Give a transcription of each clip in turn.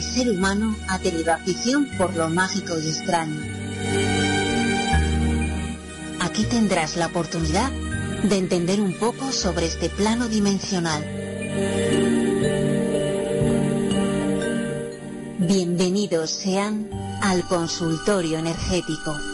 el ser humano ha tenido afición por lo mágico y extraño. Aquí tendrás la oportunidad de entender un poco sobre este plano dimensional. Bienvenidos sean al consultorio energético.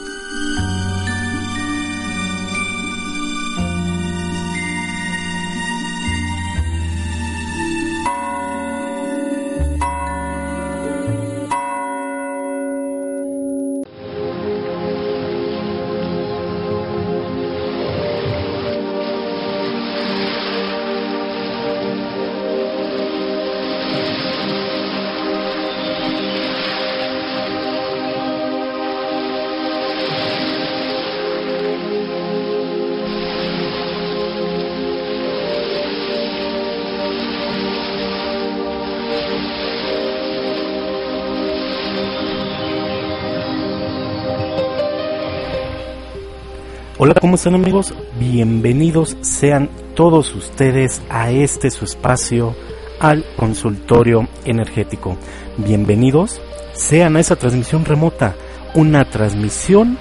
¿Cómo están amigos? Bienvenidos sean todos ustedes a este su espacio, al consultorio energético. Bienvenidos sean a esa transmisión remota, una transmisión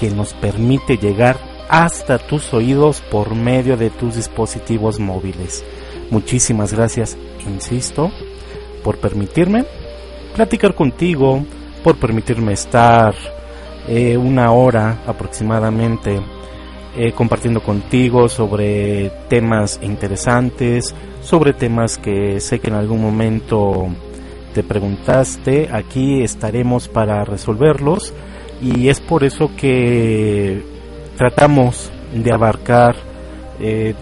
que nos permite llegar hasta tus oídos por medio de tus dispositivos móviles. Muchísimas gracias, insisto, por permitirme platicar contigo, por permitirme estar eh, una hora aproximadamente eh, compartiendo contigo sobre temas interesantes, sobre temas que sé que en algún momento te preguntaste. Aquí estaremos para resolverlos y es por eso que tratamos de abarcar eh,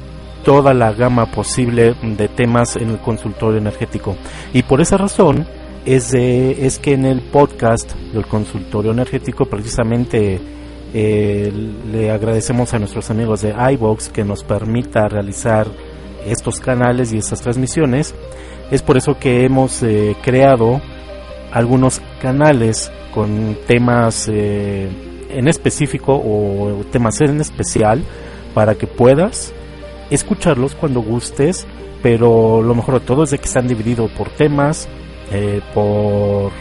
toda la gama posible de temas en el consultorio energético. Y por esa razón es, es que en el podcast del consultorio energético precisamente eh, le agradecemos a nuestros amigos de iVox que nos permita realizar estos canales y estas transmisiones. Es por eso que hemos eh, creado algunos canales con temas eh, en específico o temas en especial para que puedas escucharlos cuando gustes, pero lo mejor de todo es de que están divididos por temas, por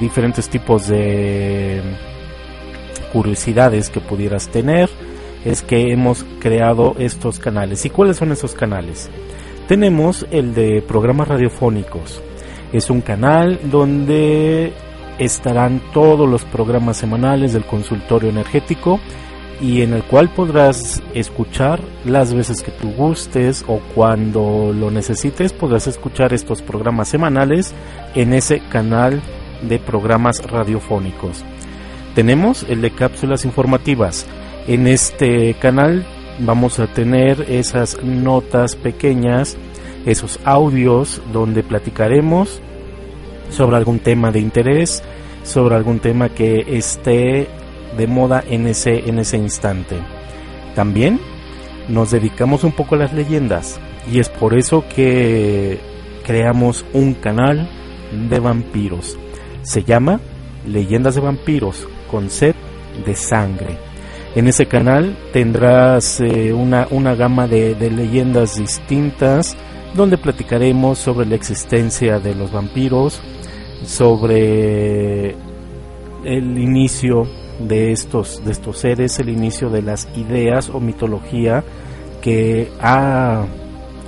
diferentes tipos de curiosidades que pudieras tener es que hemos creado estos canales. ¿Y cuáles son esos canales? Tenemos el de programas radiofónicos. Es un canal donde estarán todos los programas semanales del consultorio energético y en el cual podrás escuchar las veces que tú gustes o cuando lo necesites podrás escuchar estos programas semanales en ese canal de programas radiofónicos. Tenemos el de cápsulas informativas. En este canal vamos a tener esas notas pequeñas, esos audios donde platicaremos sobre algún tema de interés, sobre algún tema que esté de moda en ese, en ese instante. También nos dedicamos un poco a las leyendas y es por eso que creamos un canal de vampiros. Se llama Leyendas de Vampiros con sed de sangre. En ese canal tendrás eh, una, una, gama de, de leyendas distintas donde platicaremos sobre la existencia de los vampiros, sobre el inicio de estos, de estos seres, el inicio de las ideas o mitología que ha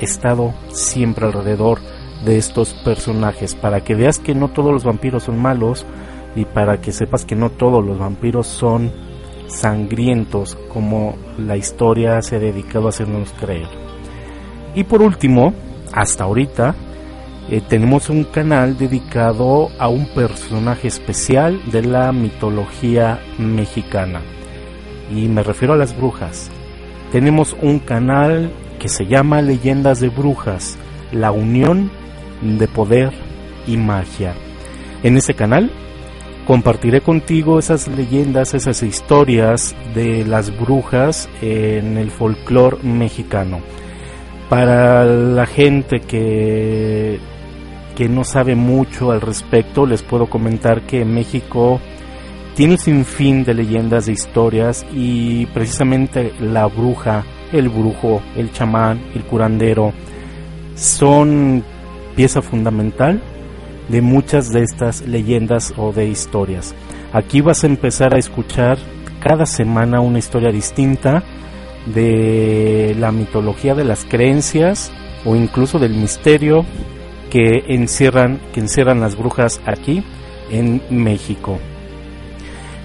estado siempre alrededor de estos personajes, para que veas que no todos los vampiros son malos y para que sepas que no todos los vampiros son sangrientos como la historia se ha dedicado a hacernos creer. Y por último, hasta ahorita, eh, tenemos un canal dedicado a un personaje especial de la mitología mexicana. Y me refiero a las brujas. Tenemos un canal que se llama Leyendas de Brujas, la unión de poder y magia. En ese canal compartiré contigo esas leyendas, esas historias de las brujas en el folclore mexicano. Para la gente que que no sabe mucho al respecto, les puedo comentar que México tiene un sinfín de leyendas, de historias y precisamente la bruja, el brujo, el chamán, el curandero son pieza fundamental de muchas de estas leyendas o de historias. Aquí vas a empezar a escuchar cada semana una historia distinta de la mitología de las creencias o incluso del misterio que encierran, que encierran las brujas aquí en México.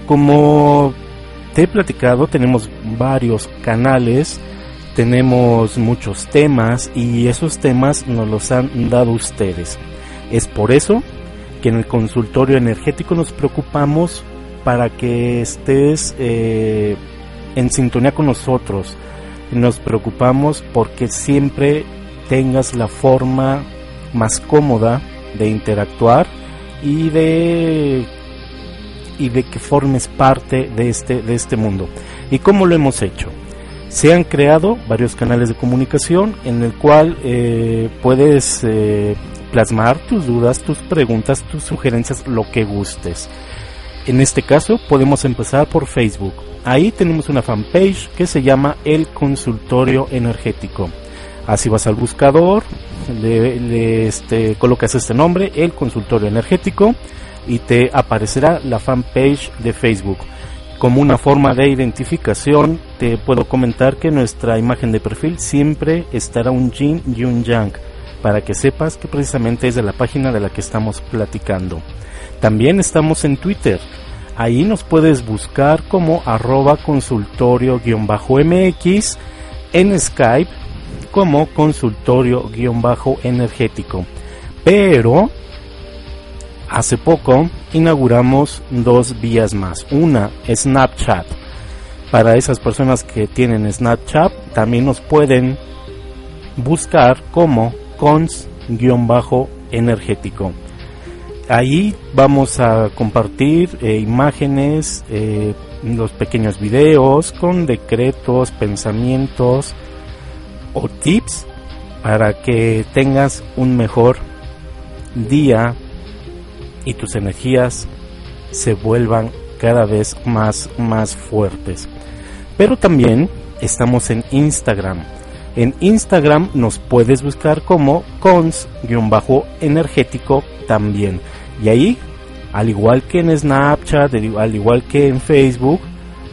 Como te he platicado, tenemos varios canales, tenemos muchos temas y esos temas nos los han dado ustedes. Es por eso que en el consultorio energético nos preocupamos para que estés eh, en sintonía con nosotros. Nos preocupamos porque siempre tengas la forma más cómoda de interactuar y de y de que formes parte de este de este mundo. ¿Y cómo lo hemos hecho? Se han creado varios canales de comunicación en el cual eh, puedes eh, plasmar tus dudas, tus preguntas, tus sugerencias, lo que gustes. En este caso podemos empezar por Facebook. Ahí tenemos una fanpage que se llama El Consultorio Energético. Así vas al buscador, le, este, colocas este nombre, El Consultorio Energético, y te aparecerá la fanpage de Facebook. Como una forma de identificación, te puedo comentar que nuestra imagen de perfil siempre estará un yin y un yang, para que sepas que precisamente es de la página de la que estamos platicando. También estamos en Twitter. Ahí nos puedes buscar como arroba consultorio-mx, en Skype como consultorio-energético. Pero hace poco inauguramos dos vías más. Una, Snapchat. Para esas personas que tienen Snapchat, también nos pueden buscar como cons-energético. Ahí vamos a compartir eh, imágenes, eh, los pequeños videos con decretos, pensamientos o tips para que tengas un mejor día y tus energías se vuelvan cada vez más más fuertes. Pero también estamos en Instagram. En Instagram nos puedes buscar como cons-energético también. Y ahí, al igual que en Snapchat, al igual que en Facebook,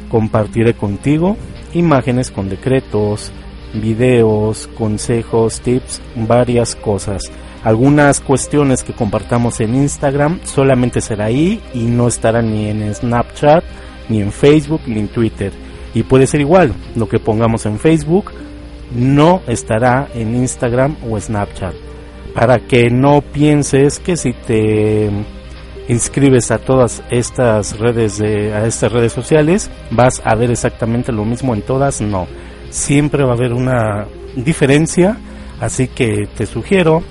compartiré contigo imágenes con decretos, videos, consejos, tips, varias cosas. Algunas cuestiones que compartamos en Instagram solamente será ahí y no estará ni en Snapchat, ni en Facebook, ni en Twitter. Y puede ser igual, lo que pongamos en Facebook no estará en Instagram o Snapchat para que no pienses que si te inscribes a todas estas redes de, a estas redes sociales vas a ver exactamente lo mismo en todas no siempre va a haber una diferencia así que te sugiero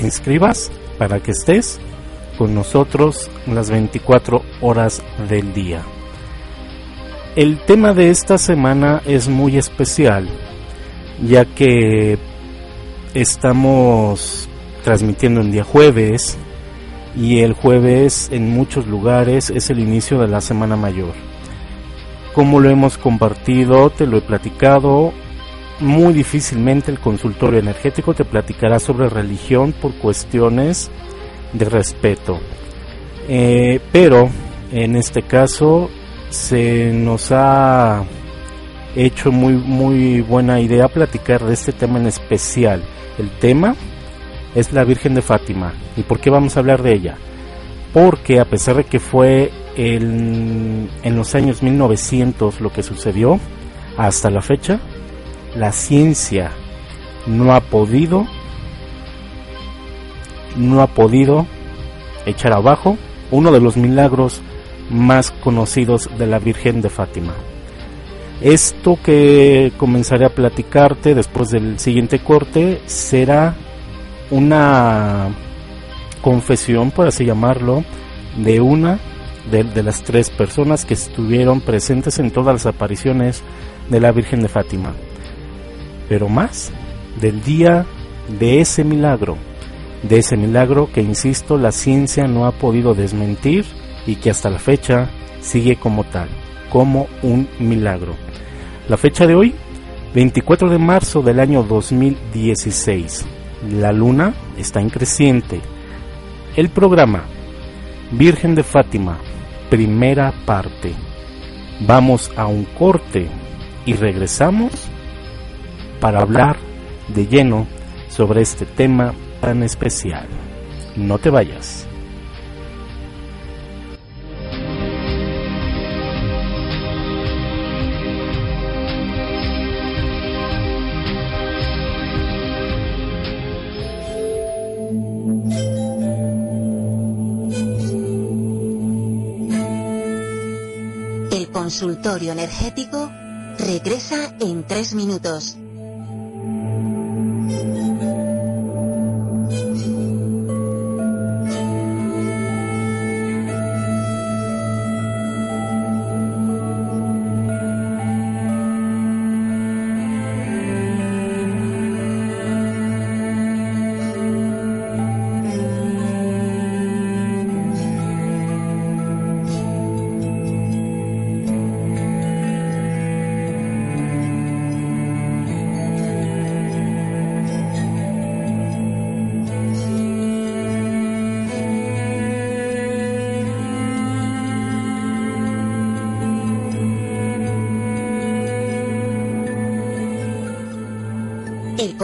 inscribas para que estés con nosotros las 24 horas del día el tema de esta semana es muy especial ya que Estamos transmitiendo en día jueves y el jueves en muchos lugares es el inicio de la Semana Mayor. Como lo hemos compartido, te lo he platicado, muy difícilmente el consultorio energético te platicará sobre religión por cuestiones de respeto. Eh, pero en este caso se nos ha hecho muy muy buena idea platicar de este tema en especial el tema es la Virgen de Fátima. ¿Y por qué vamos a hablar de ella? Porque a pesar de que fue en los años 1900 lo que sucedió, hasta la fecha, la ciencia no ha podido, no ha podido echar abajo uno de los milagros más conocidos de la Virgen de Fátima. Esto que comenzaré a platicarte después del siguiente corte será una confesión, por así llamarlo, de una de, las tres personas que estuvieron presentes en todas las apariciones de la Virgen de Fátima. Pero más del día de ese milagro, de ese milagro que, insisto, la ciencia no ha podido desmentir y que hasta la fecha sigue como tal, como un milagro. La fecha de hoy, 24 de marzo del año 2016. La luna está en creciente. El programa Virgen de Fátima, primera parte. Vamos a un corte y regresamos para hablar de lleno sobre este tema tan especial. No te vayas. consultorio energético regresa en tres minutos.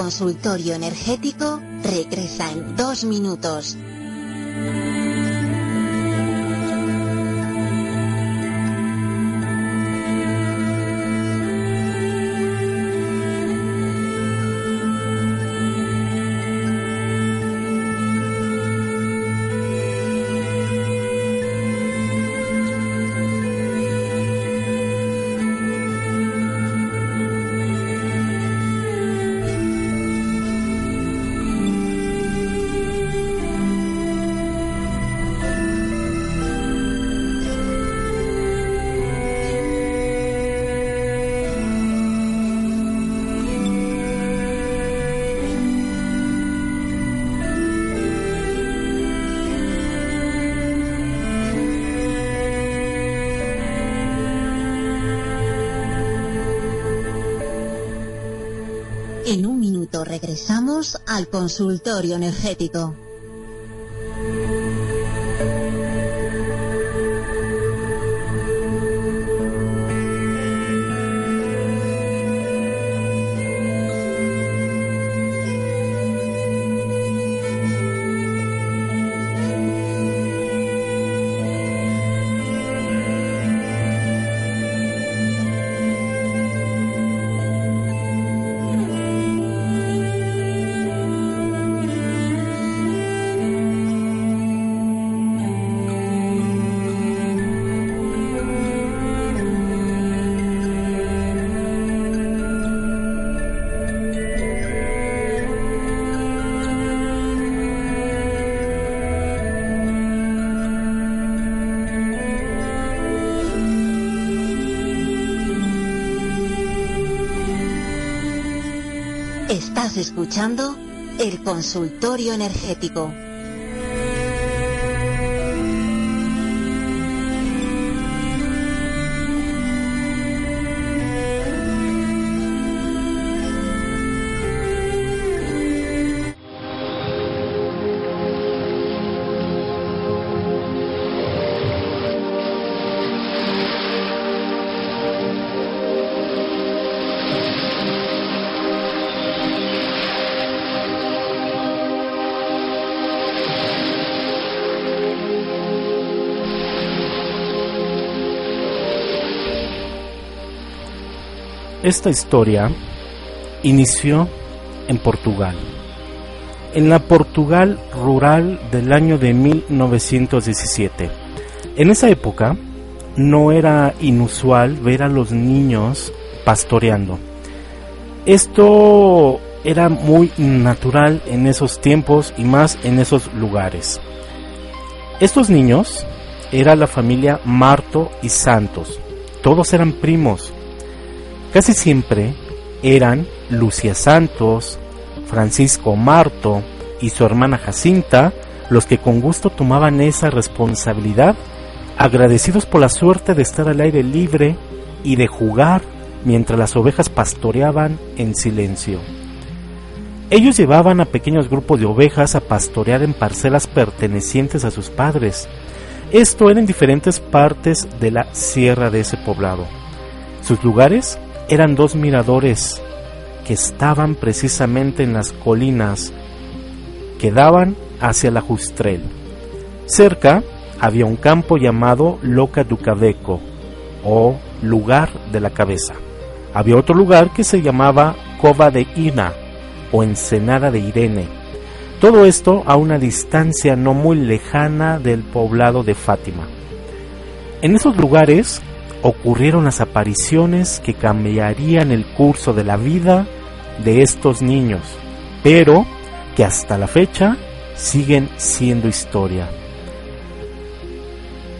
Consultorio energético regresa en dos minutos. Al consultorio energético. Escuchando el consultorio energético. Esta historia inició en Portugal, en la Portugal rural del año de 1917. En esa época no era inusual ver a los niños pastoreando. Esto era muy natural en esos tiempos y más en esos lugares. Estos niños era la familia Marto y Santos. Todos eran primos Casi siempre eran Lucia Santos, Francisco Marto y su hermana Jacinta los que con gusto tomaban esa responsabilidad, agradecidos por la suerte de estar al aire libre y de jugar mientras las ovejas pastoreaban en silencio. Ellos llevaban a pequeños grupos de ovejas a pastorear en parcelas pertenecientes a sus padres. Esto era en diferentes partes de la sierra de ese poblado. Sus lugares eran dos miradores que estaban precisamente en las colinas que daban hacia la Justrel. Cerca había un campo llamado Loca Ducaveco o lugar de la cabeza. Había otro lugar que se llamaba Cova de Ina o Ensenada de Irene. Todo esto a una distancia no muy lejana del poblado de Fátima. En esos lugares ocurrieron las apariciones que cambiarían el curso de la vida de estos niños, pero que hasta la fecha siguen siendo historia.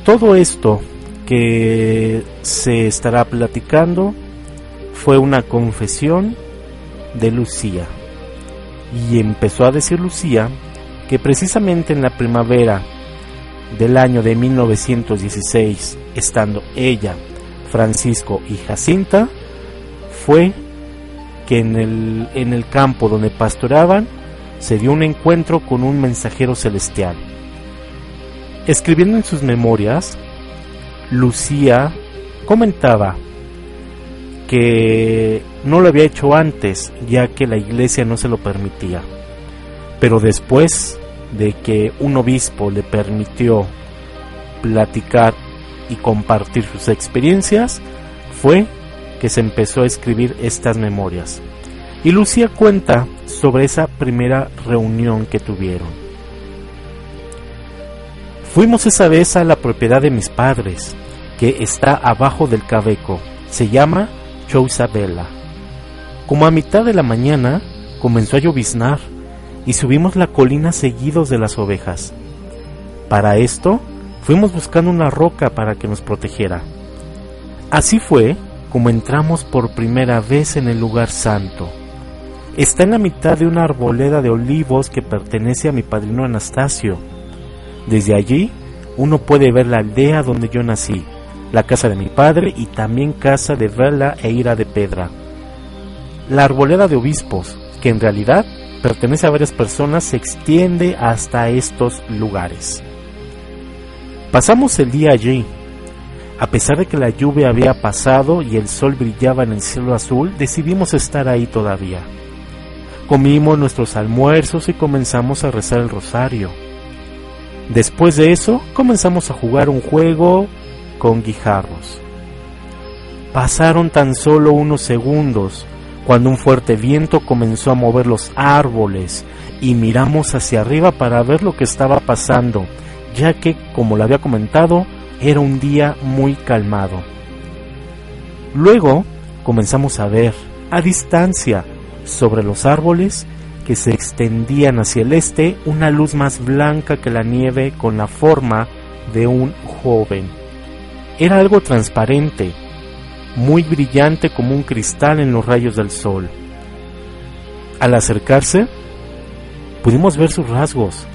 Todo esto que se estará platicando fue una confesión de Lucía. Y empezó a decir Lucía que precisamente en la primavera del año de 1916, estando ella, Francisco y Jacinta, fue que en el, en el campo donde pastoraban se dio un encuentro con un mensajero celestial. Escribiendo en sus memorias, Lucía comentaba que no lo había hecho antes, ya que la iglesia no se lo permitía. Pero después de que un obispo le permitió platicar y compartir sus experiencias, fue que se empezó a escribir estas memorias. Y Lucía cuenta sobre esa primera reunión que tuvieron. Fuimos esa vez a la propiedad de mis padres, que está abajo del Cabeco. Se llama Chousabella. Como a mitad de la mañana comenzó a lloviznar y subimos la colina seguidos de las ovejas. Para esto fuimos buscando una roca para que nos protegiera. Así fue como entramos por primera vez en el lugar santo. Está en la mitad de una arboleda de olivos que pertenece a mi padrino Anastasio. Desde allí uno puede ver la aldea donde yo nací, la casa de mi padre y también casa de Vela e Ira de Pedra. La arboleda de obispos, que en realidad pertenece a varias personas, se extiende hasta estos lugares. Pasamos el día allí. A pesar de que la lluvia había pasado y el sol brillaba en el cielo azul, decidimos estar ahí todavía. Comimos nuestros almuerzos y comenzamos a rezar el rosario. Después de eso, comenzamos a jugar un juego con guijarros. Pasaron tan solo unos segundos cuando un fuerte viento comenzó a mover los árboles y miramos hacia arriba para ver lo que estaba pasando, ya que, como lo había comentado, era un día muy calmado. Luego comenzamos a ver, a distancia, sobre los árboles, que se extendían hacia el este, una luz más blanca que la nieve con la forma de un joven. Era algo transparente, muy brillante como un cristal en los rayos del sol. Al acercarse, pudimos ver sus rasgos.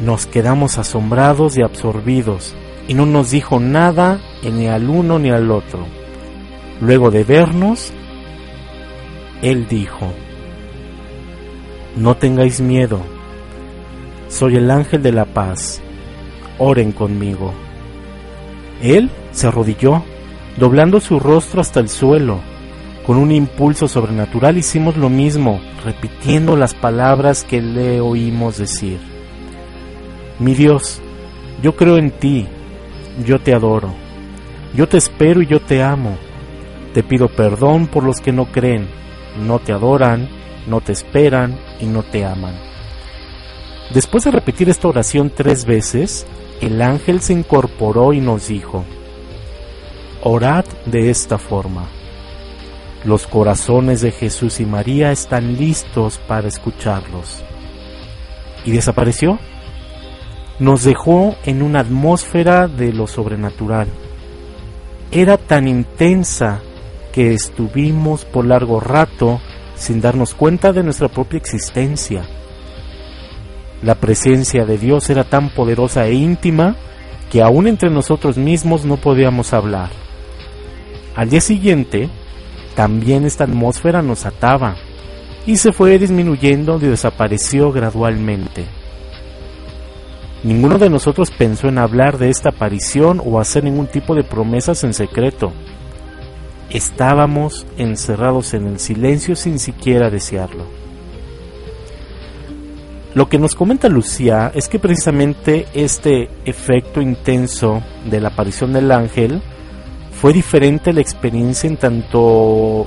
Nos quedamos asombrados y absorbidos, y no nos dijo nada ni al uno ni al otro. Luego de vernos, él dijo, No tengáis miedo, soy el ángel de la paz, oren conmigo. Él se arrodilló doblando su rostro hasta el suelo. Con un impulso sobrenatural hicimos lo mismo, repitiendo las palabras que le oímos decir. Mi Dios, yo creo en ti, yo te adoro, yo te espero y yo te amo. Te pido perdón por los que no creen, no te adoran, no te esperan y no te aman. Después de repetir esta oración tres veces, el ángel se incorporó y nos dijo, Orad de esta forma. Los corazones de Jesús y María están listos para escucharlos. Y desapareció. Nos dejó en una atmósfera de lo sobrenatural. Era tan intensa que estuvimos por largo rato sin darnos cuenta de nuestra propia existencia. La presencia de Dios era tan poderosa e íntima que aún entre nosotros mismos no podíamos hablar. Al día siguiente, también esta atmósfera nos ataba. y se fue disminuyendo y desapareció gradualmente. Ninguno de nosotros pensó en hablar de esta aparición o hacer ningún tipo de promesas en secreto. Estábamos encerrados en el silencio sin siquiera desearlo. Lo que nos comenta Lucía es que precisamente este efecto intenso de la aparición del ángel fue diferente la experiencia en tanto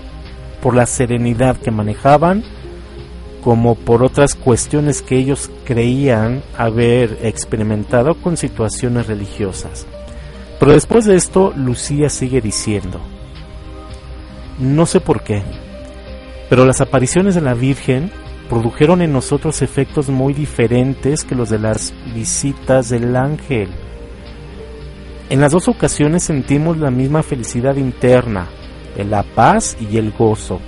por la serenidad que manejaban como por otras cuestiones que ellos creían haber experimentado con situaciones religiosas. Pero después de esto, Lucía sigue diciendo, no sé por qué, pero las apariciones de la Virgen produjeron en nosotros efectos muy diferentes que los de las visitas del ángel. En las dos ocasiones sentimos la misma felicidad interna, la paz y el gozo,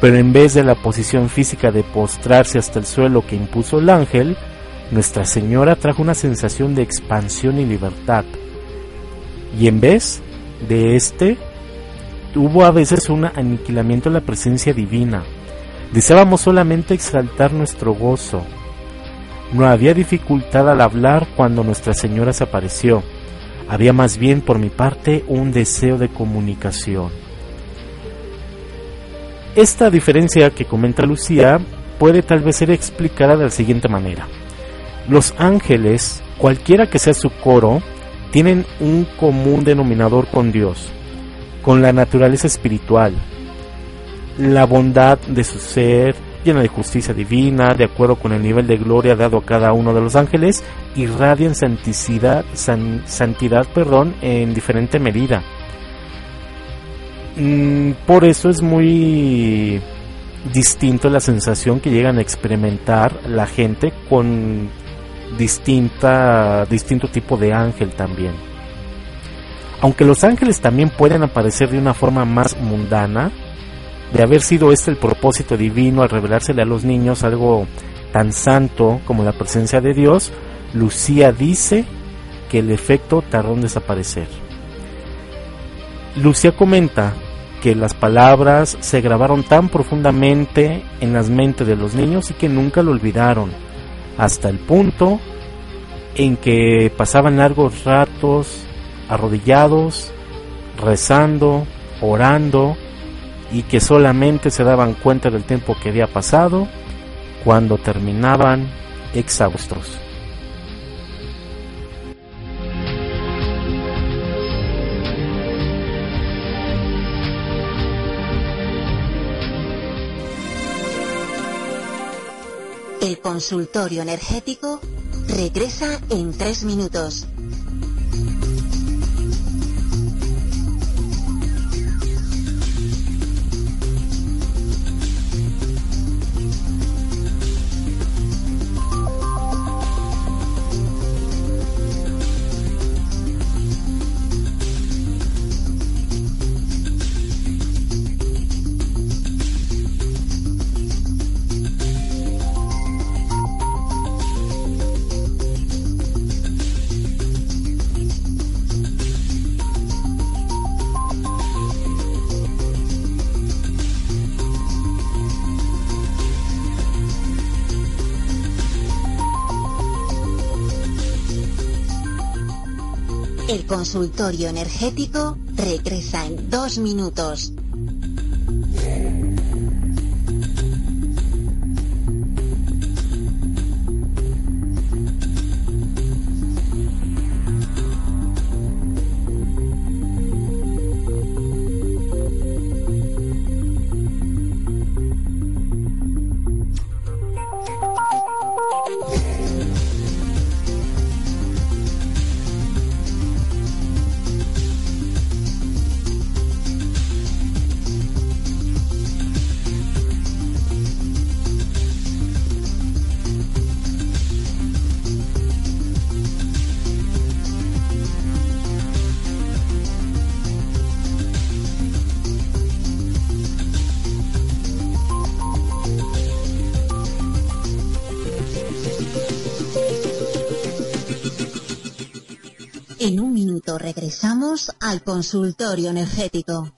pero en vez de la posición física de postrarse hasta el suelo que impuso el ángel, Nuestra Señora trajo una sensación de expansión y libertad. Y en vez de este, hubo a veces un aniquilamiento en la presencia divina, Deseábamos solamente exaltar nuestro gozo. No había dificultad al hablar cuando Nuestra Señora se apareció. Había más bien por mi parte un deseo de comunicación. Esta diferencia que comenta Lucía puede tal vez ser explicada de la siguiente manera. Los ángeles, cualquiera que sea su coro, tienen un común denominador con Dios, con la naturaleza espiritual, la bondad de su ser, llena de justicia divina, de acuerdo con el nivel de gloria dado a cada uno de los ángeles, irradian santidad, santidad perdón, en diferente medida. Mm, por eso es muy distinto la sensación que llegan a experimentar la gente con distinta, distinto tipo de ángel también. Aunque los ángeles también pueden aparecer de una forma más mundana, de haber sido este el propósito divino al revelársele a los niños algo tan santo como la presencia de Dios, Lucía dice que el efecto tardó en desaparecer. Lucía comenta que las palabras se grabaron tan profundamente en las mentes de los niños y que nunca lo olvidaron, hasta el punto en que pasaban largos ratos arrodillados, rezando, orando, y que solamente se daban cuenta del tiempo que había pasado cuando terminaban exhaustos. Consultorio energético regresa en tres minutos. Consultorio energético regresa en dos minutos. Consultorio energético.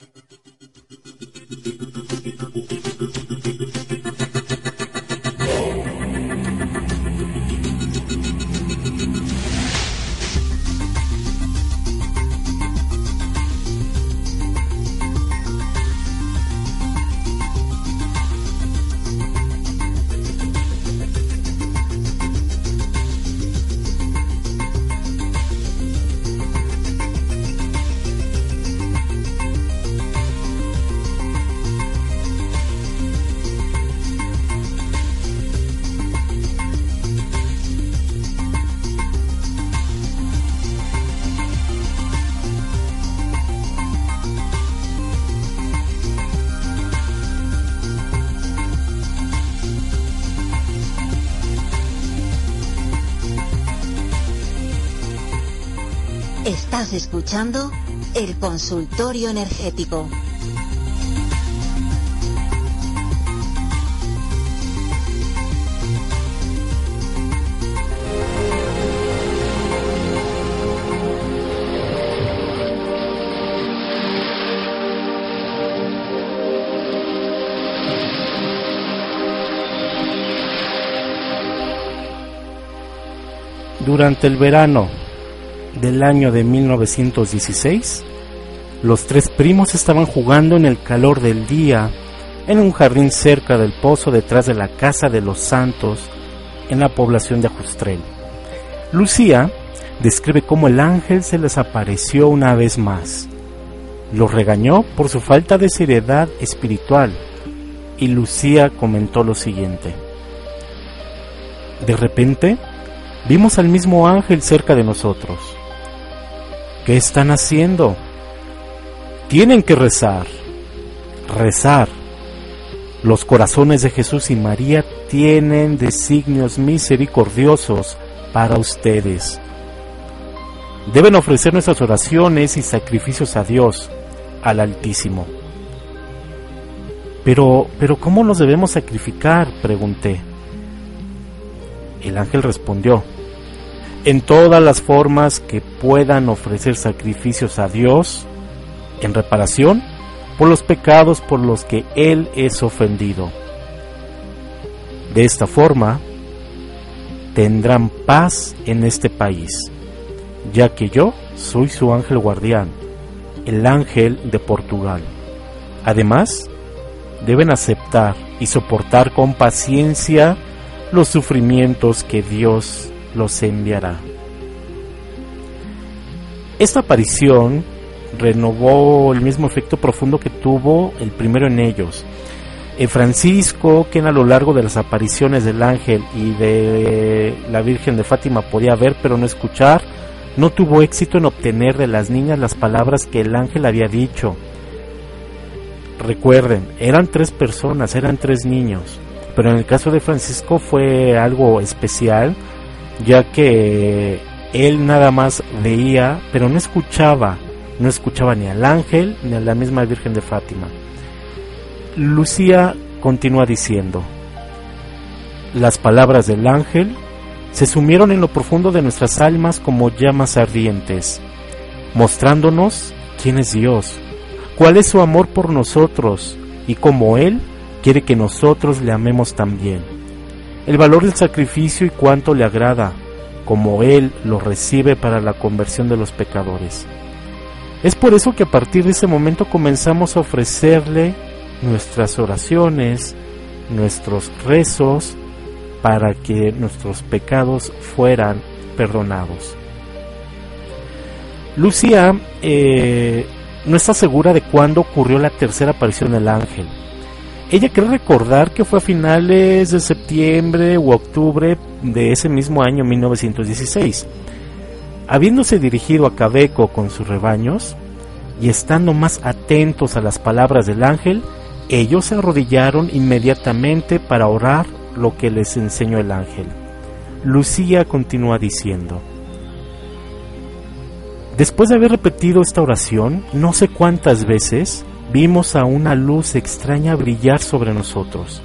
Escuchando el consultorio energético. Durante el verano del año de 1916, los tres primos estaban jugando en el calor del día en un jardín cerca del pozo detrás de la casa de los Santos en la población de Ajustrel. Lucía describe cómo el ángel se les apareció una vez más. Los regañó por su falta de seriedad espiritual y Lucía comentó lo siguiente. De repente, vimos al mismo ángel cerca de nosotros. ¿Qué están haciendo? Tienen que rezar. Rezar. Los corazones de Jesús y María tienen designios misericordiosos para ustedes. Deben ofrecer nuestras oraciones y sacrificios a Dios, al Altísimo. Pero, pero ¿cómo nos debemos sacrificar? pregunté. El ángel respondió, en todas las formas que puedan ofrecer sacrificios a Dios en reparación por los pecados por los que Él es ofendido. De esta forma, tendrán paz en este país, ya que yo soy su ángel guardián, el ángel de Portugal. Además, deben aceptar y soportar con paciencia los sufrimientos que Dios los enviará. Esta aparición renovó el mismo efecto profundo que tuvo el primero en ellos. Francisco, quien a lo largo de las apariciones del ángel y de la Virgen de Fátima podía ver pero no escuchar, no tuvo éxito en obtener de las niñas las palabras que el ángel había dicho. Recuerden, eran tres personas, eran tres niños, pero en el caso de Francisco fue algo especial ya que él nada más veía, pero no escuchaba, no escuchaba ni al ángel ni a la misma Virgen de Fátima. Lucía continúa diciendo, las palabras del ángel se sumieron en lo profundo de nuestras almas como llamas ardientes, mostrándonos quién es Dios, cuál es su amor por nosotros y cómo Él quiere que nosotros le amemos también el valor del sacrificio y cuánto le agrada, como Él lo recibe para la conversión de los pecadores. Es por eso que a partir de ese momento comenzamos a ofrecerle nuestras oraciones, nuestros rezos, para que nuestros pecados fueran perdonados. Lucía eh, no está segura de cuándo ocurrió la tercera aparición del ángel. Ella cree recordar que fue a finales de septiembre u octubre de ese mismo año 1916. Habiéndose dirigido a Cabeco con sus rebaños y estando más atentos a las palabras del ángel, ellos se arrodillaron inmediatamente para orar lo que les enseñó el ángel. Lucía continúa diciendo, Después de haber repetido esta oración, no sé cuántas veces, vimos a una luz extraña brillar sobre nosotros.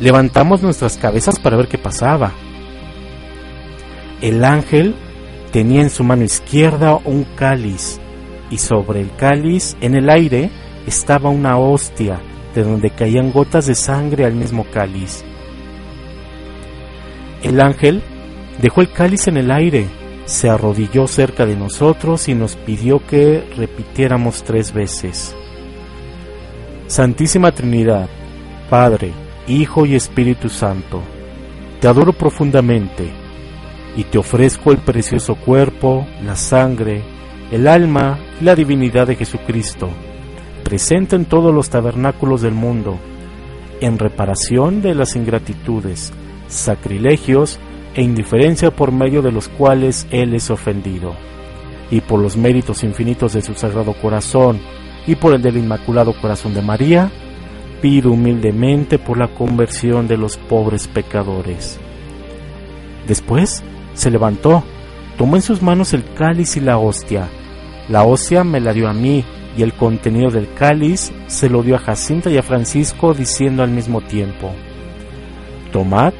Levantamos nuestras cabezas para ver qué pasaba. El ángel tenía en su mano izquierda un cáliz y sobre el cáliz, en el aire, estaba una hostia de donde caían gotas de sangre al mismo cáliz. El ángel dejó el cáliz en el aire, se arrodilló cerca de nosotros y nos pidió que repitiéramos tres veces. Santísima Trinidad, Padre, Hijo y Espíritu Santo, te adoro profundamente y te ofrezco el precioso cuerpo, la sangre, el alma y la divinidad de Jesucristo, presente en todos los tabernáculos del mundo, en reparación de las ingratitudes, sacrilegios e indiferencia por medio de los cuales Él es ofendido, y por los méritos infinitos de su sagrado corazón, y por el del Inmaculado Corazón de María, pido humildemente por la conversión de los pobres pecadores. Después se levantó tomó en sus manos el cáliz y la hostia. La hostia me la dio a mí, y el contenido del cáliz se lo dio a Jacinta y a Francisco, diciendo al mismo tiempo, Tomad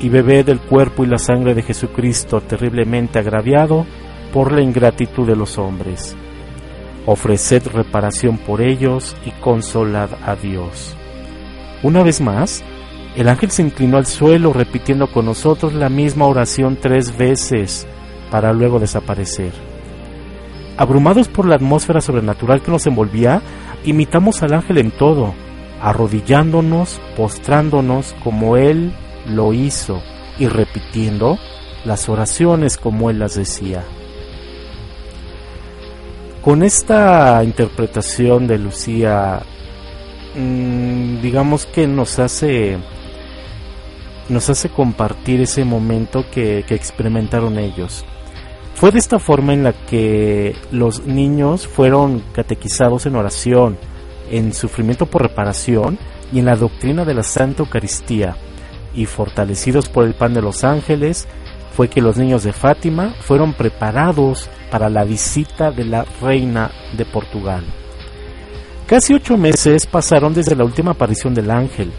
y bebed del cuerpo y la sangre de Jesucristo terriblemente agraviado por la ingratitud de los hombres. Ofreced reparación por ellos y consolad a Dios. Una vez más, el ángel se inclinó al suelo repitiendo con nosotros la misma oración tres veces para luego desaparecer. Abrumados por la atmósfera sobrenatural que nos envolvía, imitamos al ángel en todo, arrodillándonos, postrándonos como él lo hizo y repitiendo las oraciones como él las decía. Con esta interpretación de Lucía, mm, digamos que nos hace nos hace compartir ese momento que, experimentaron ellos. Fue de esta forma en la que los niños fueron catequizados en oración, en sufrimiento por reparación y en la doctrina de la Santa Eucaristía, y fortalecidos por el pan de los ángeles, fue que los niños de Fátima fueron preparados para la visita de la reina de Portugal. Casi ocho meses pasaron desde la última aparición del ángel,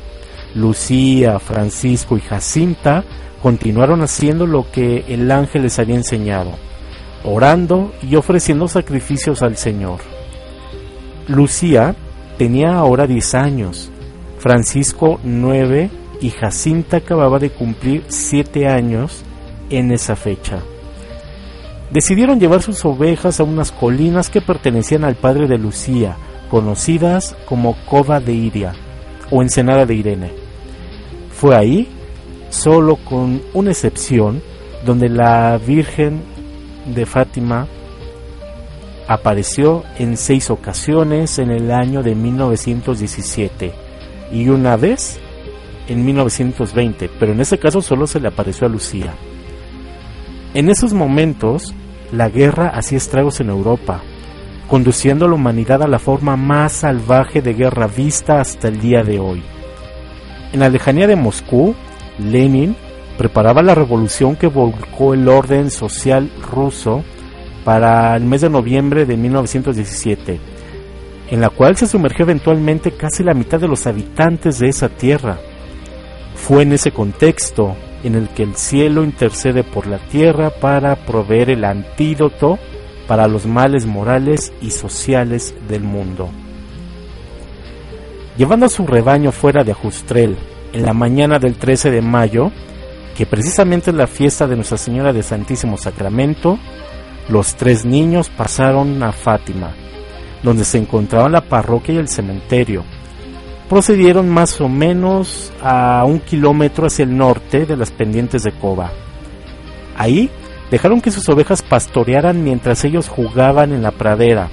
Lucía, Francisco y Jacinta continuaron haciendo lo que el ángel les había enseñado, orando y ofreciendo sacrificios al Señor. Lucía tenía ahora 10 años, Francisco 9 y Jacinta acababa de cumplir 7 años en esa fecha. Decidieron llevar sus ovejas a unas colinas que pertenecían al padre de Lucía, conocidas como Cova de Iria o Ensenada de Irene. Fue ahí, solo con una excepción, donde la Virgen de Fátima apareció en seis ocasiones en el año de 1917 y una vez en 1920, pero en ese caso solo se le apareció a Lucía. En esos momentos, la guerra hacía estragos en Europa, conduciendo a la humanidad a la forma más salvaje de guerra vista hasta el día de hoy. En la lejanía de Moscú, Lenin preparaba la revolución que volcó el orden social ruso para el mes de noviembre de 1917, en la cual se sumergió eventualmente casi la mitad de los habitantes de esa tierra. Fue en ese contexto en el que el cielo intercede por la tierra para proveer el antídoto para los males morales y sociales del mundo llevando a su rebaño fuera de Ajustrel en la mañana del 13 de mayo, que precisamente es la fiesta de Nuestra Señora de Santísimo Sacramento, los tres niños pasaron a Fátima, donde se encontraban la parroquia y el cementerio. Procedieron más o menos a un kilómetro hacia el norte de las pendientes de Coba. Ahí dejaron que sus ovejas pastorearan mientras ellos jugaban en la pradera,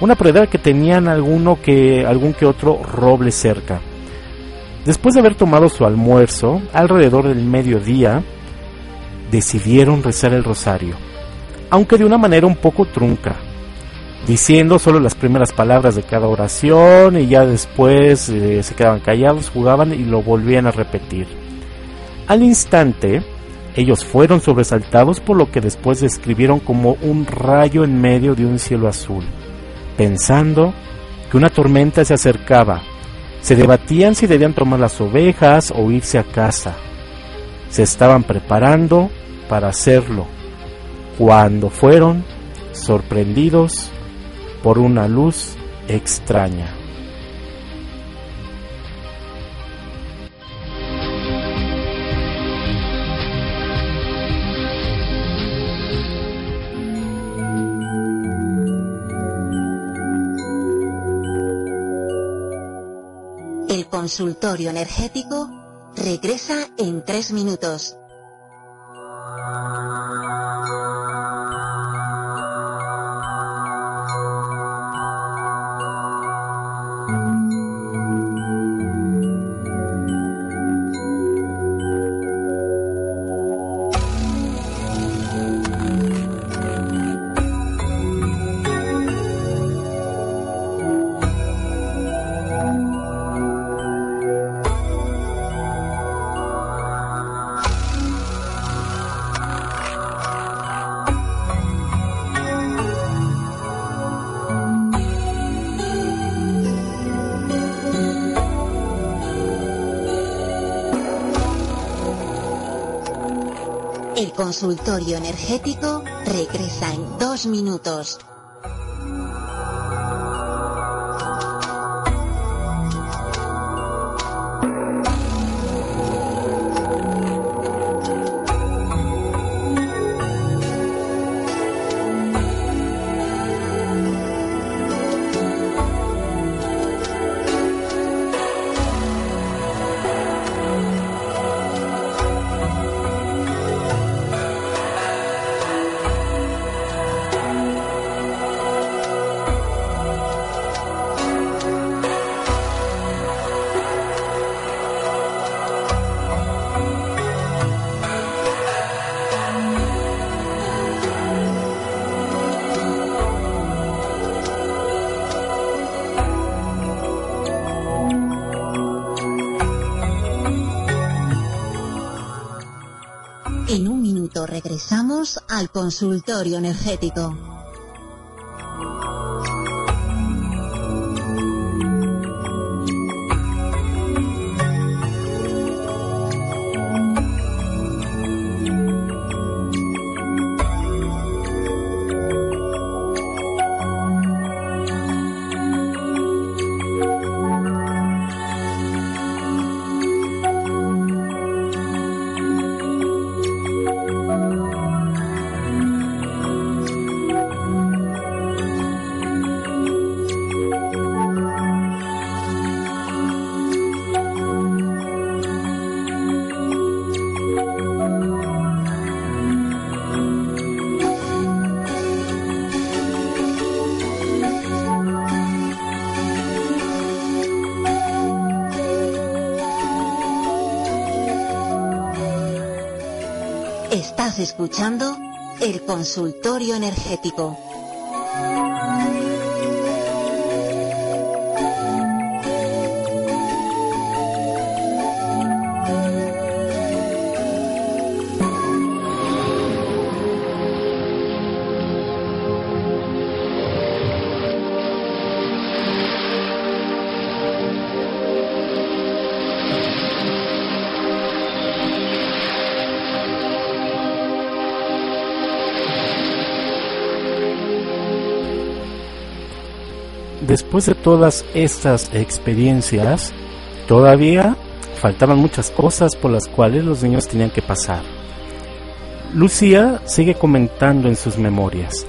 una pradera que tenían alguno que, algún que otro roble cerca. Después de haber tomado su almuerzo, alrededor del mediodía, decidieron rezar el rosario, aunque de una manera un poco trunca, diciendo solo las primeras palabras de cada oración y ya después eh, se quedaban callados, jugaban y lo volvían a repetir. Al instante, ellos fueron sobresaltados por lo que después describieron como un rayo en medio de un cielo azul pensando que una tormenta se acercaba. Se debatían si debían tomar las ovejas o irse a casa. Se estaban preparando para hacerlo, cuando fueron sorprendidos por una luz extraña. consultorio energético regresa en tres minutos. Consultorio energético regresa en dos minutos. Al consultorio energético. Escuchando el consultorio energético. Después de todas estas experiencias, todavía faltaban muchas cosas por las cuales los niños tenían que pasar. Lucía sigue comentando en sus memorias.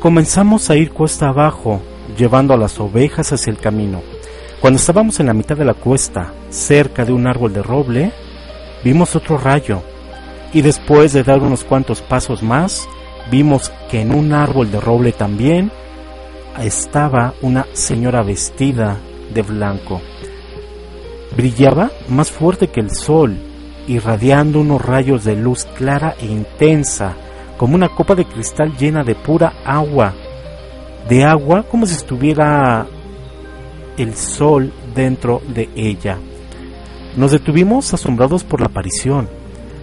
Comenzamos a ir cuesta abajo, llevando a las ovejas hacia el camino. Cuando estábamos en la mitad de la cuesta, cerca de un árbol de roble, vimos otro rayo, y después de dar unos cuantos pasos más, vimos que en un árbol de roble también estaba una señora vestida de blanco. Brillaba más fuerte que el sol, irradiando unos rayos de luz clara e intensa, como una copa de cristal llena de pura agua, de agua como si estuviera el sol dentro de ella. Nos detuvimos asombrados por la aparición.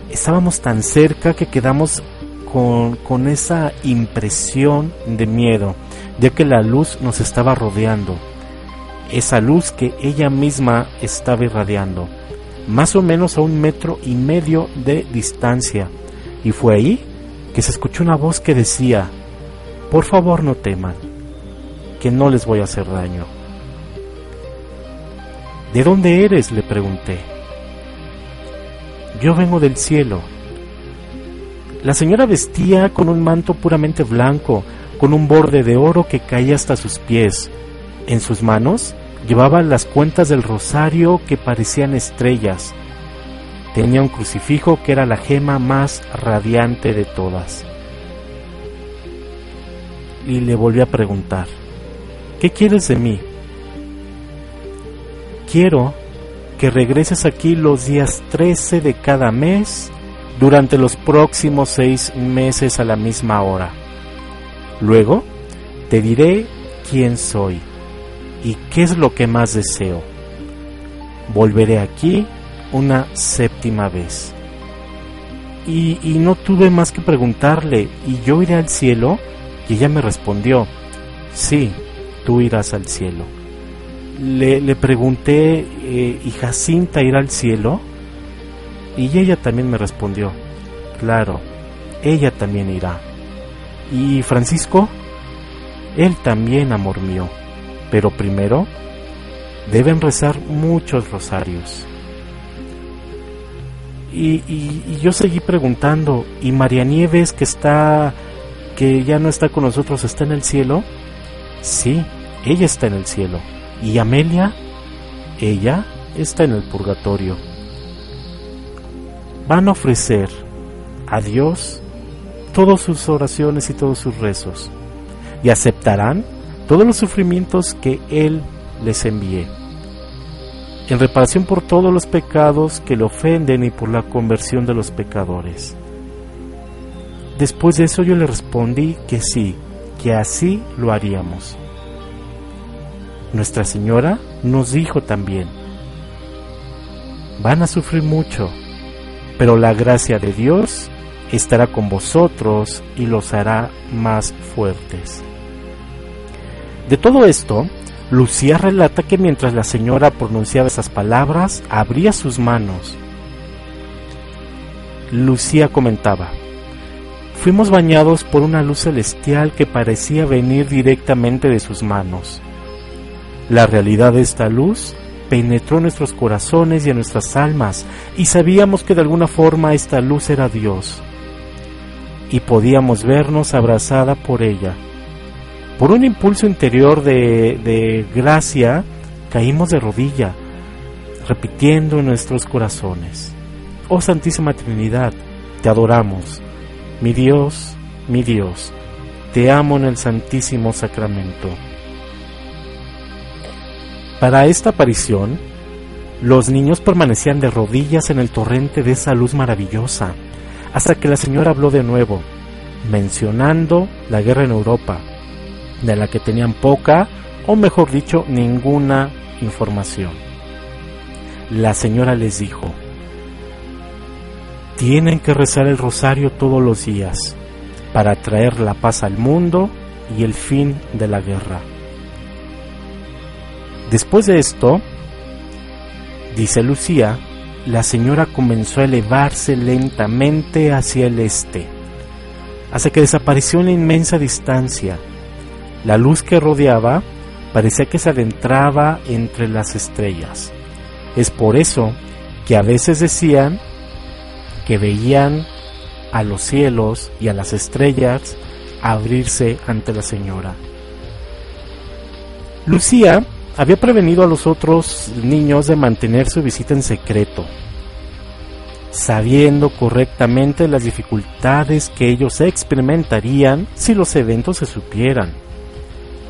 Estábamos tan cerca que quedamos con, esa impresión de miedo ya que la luz nos estaba rodeando, esa luz que ella misma estaba irradiando, más o menos a un metro y medio de distancia, y fue ahí que se escuchó una voz que decía, por favor no teman, que no les voy a hacer daño. ¿De dónde eres? le pregunté. Yo vengo del cielo. La señora vestía con un manto puramente blanco, con un borde de oro que caía hasta sus pies. En sus manos llevaba las cuentas del rosario que parecían estrellas. Tenía un crucifijo que era la gema más radiante de todas. Y le volví a preguntar, ¿qué quieres de mí? Quiero que regreses aquí los días 13 de cada mes durante los próximos seis meses a la misma hora. Luego te diré quién soy y qué es lo que más deseo. Volveré aquí una séptima vez. Y, no tuve más que preguntarle, ¿y yo iré al cielo? Y ella me respondió, sí, tú irás al cielo. Le, le pregunté, eh, ¿y Jacinta irá al cielo? Y ella también me respondió, claro, ella también irá. ¿Y Francisco? Él también, amor mío, pero primero deben rezar muchos rosarios. Y, y, yo seguí preguntando, ¿y María Nieves que está, que ya no está con nosotros, está en el cielo? Sí, ella está en el cielo. ¿Y Amelia? Ella está en el purgatorio. Van a ofrecer a Dios todas sus oraciones y todos sus rezos y aceptarán todos los sufrimientos que Él les envíe, en reparación por todos los pecados que le ofenden y por la conversión de los pecadores. Después de eso yo le respondí que sí, que así lo haríamos. Nuestra Señora nos dijo también, van a sufrir mucho, pero la gracia de Dios estará con vosotros y los hará más fuertes. De todo esto, Lucía relata que mientras la señora pronunciaba esas palabras, abría sus manos. Lucía comentaba, fuimos bañados por una luz celestial que parecía venir directamente de sus manos. La realidad de esta luz penetró nuestros corazones y en nuestras almas y sabíamos que de alguna forma esta luz era Dios y podíamos vernos abrazada por ella. Por un impulso interior de, gracia, caímos de rodilla, repitiendo en nuestros corazones, Oh Santísima Trinidad, te adoramos, mi Dios, mi Dios, te amo en el Santísimo Sacramento. Para esta aparición, los niños permanecían de rodillas en el torrente de esa luz maravillosa, hasta que la señora habló de nuevo, mencionando la guerra en Europa, de la que tenían poca o mejor dicho ninguna información. La señora les dijo, tienen que rezar el rosario todos los días para traer la paz al mundo y el fin de la guerra. Después de esto, dice Lucía, la señora comenzó a elevarse lentamente hacia el este, hasta que desapareció en inmensa distancia la luz que rodeaba parecía que se adentraba entre las estrellas. Es por eso que a veces decían que veían a los cielos y a las estrellas abrirse ante la señora. Lucía había prevenido a los otros niños de mantener su visita en secreto, sabiendo correctamente las dificultades que ellos experimentarían si los eventos se supieran.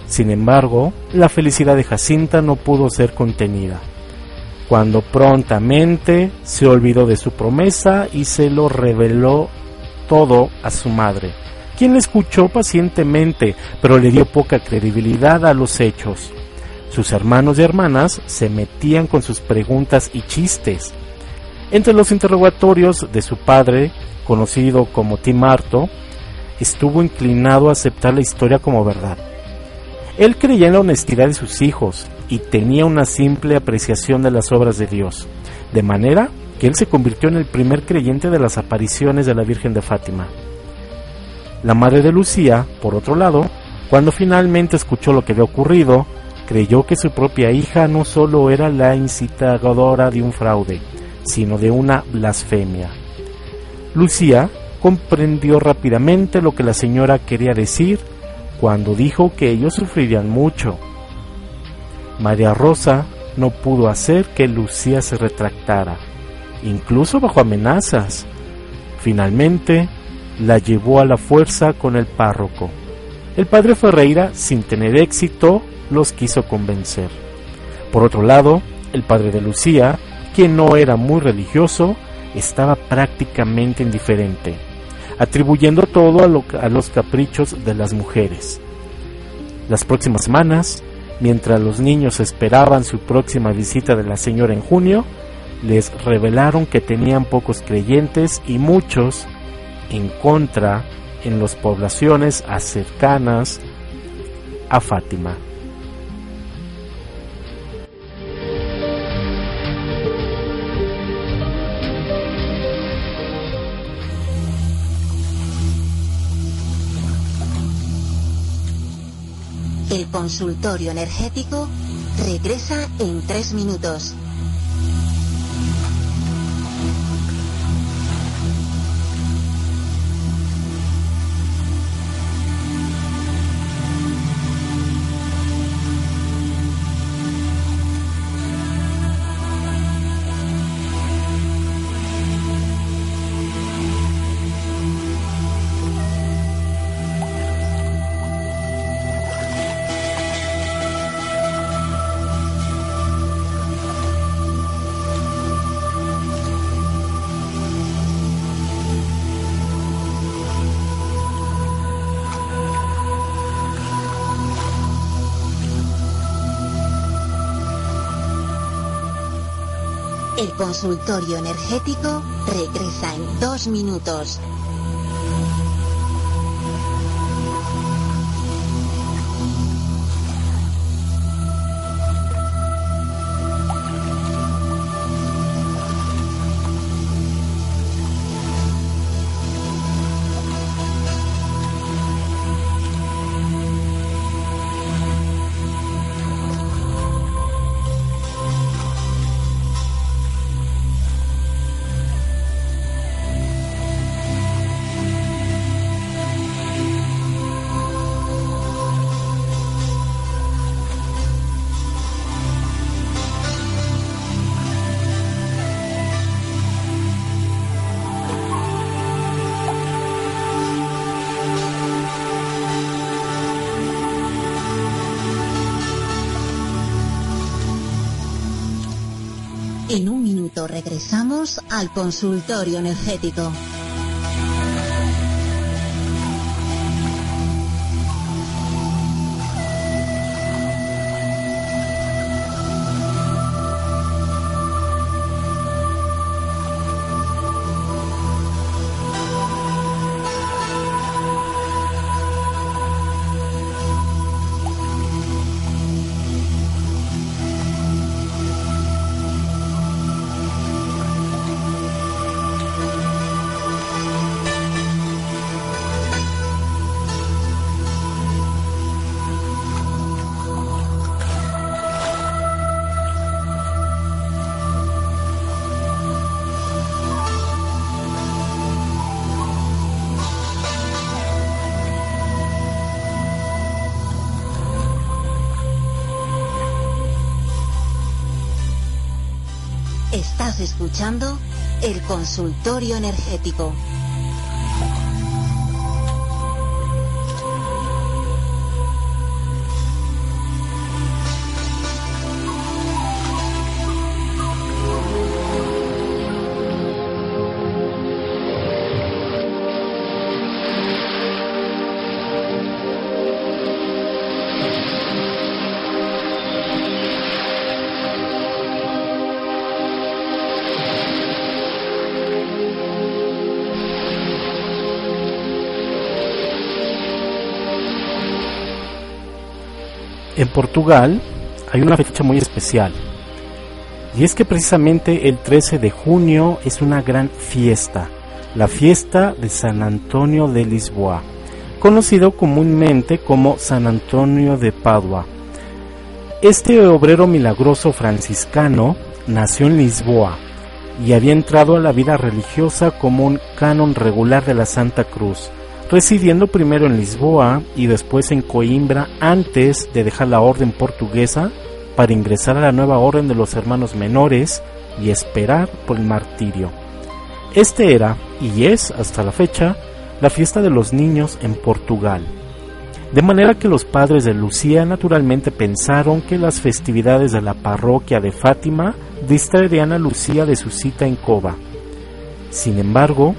Sin embargo, la felicidad de Jacinta no pudo ser contenida, cuando prontamente se olvidó de su promesa y se lo reveló todo a su madre, quien le escuchó pacientemente, pero le dio poca credibilidad a los hechos. Sus hermanos y hermanas se metían con sus preguntas y chistes. Entre los interrogatorios de su padre, conocido como Tim Arto, estuvo inclinado a aceptar la historia como verdad él creía en la honestidad de sus hijos y tenía una simple apreciación de las obras de Dios, de manera que él se convirtió en el primer creyente de las apariciones de la Virgen de Fátima. La madre de Lucía, por otro lado, cuando finalmente escuchó lo que había ocurrido, creyó que su propia hija no solo era la incitadora de un fraude, sino de una blasfemia. Lucía comprendió rápidamente lo que la señora quería decir cuando dijo que ellos sufrirían mucho. María Rosa no pudo hacer que Lucía se retractara, incluso bajo amenazas. Finalmente, la llevó a la fuerza con el párroco. El padre Ferreira, sin tener éxito, los quiso convencer. Por otro lado, el padre de Lucía, quien no era muy religioso, estaba prácticamente indiferente atribuyendo todo a, los caprichos de las mujeres. Las próximas semanas, mientras los niños esperaban su próxima visita de la señora en junio, les revelaron que tenían pocos creyentes y muchos en contra en las poblaciones cercanas a Fátima. El consultorio energético regresa en tres minutos. Consultorio energético regresa en dos minutos. Regresamos al consultorio energético. El consultorio energético. En Portugal hay una fecha muy especial. Y es que precisamente el 13 de junio es una gran fiesta, la fiesta de San Antonio de Lisboa, conocido comúnmente como San Antonio de Padua. Este obrero milagroso franciscano nació en Lisboa y había entrado a la vida religiosa como un canon regular de la Santa Cruz residiendo primero en Lisboa y después en Coimbra antes de dejar la orden portuguesa para ingresar a la nueva orden de los hermanos menores y esperar por el martirio. Este era, y es hasta la fecha, la fiesta de los niños en Portugal. De manera que los padres de Lucía naturalmente pensaron que las festividades de la parroquia de Fátima distraerían a Lucía de su cita en Coba. Sin embargo,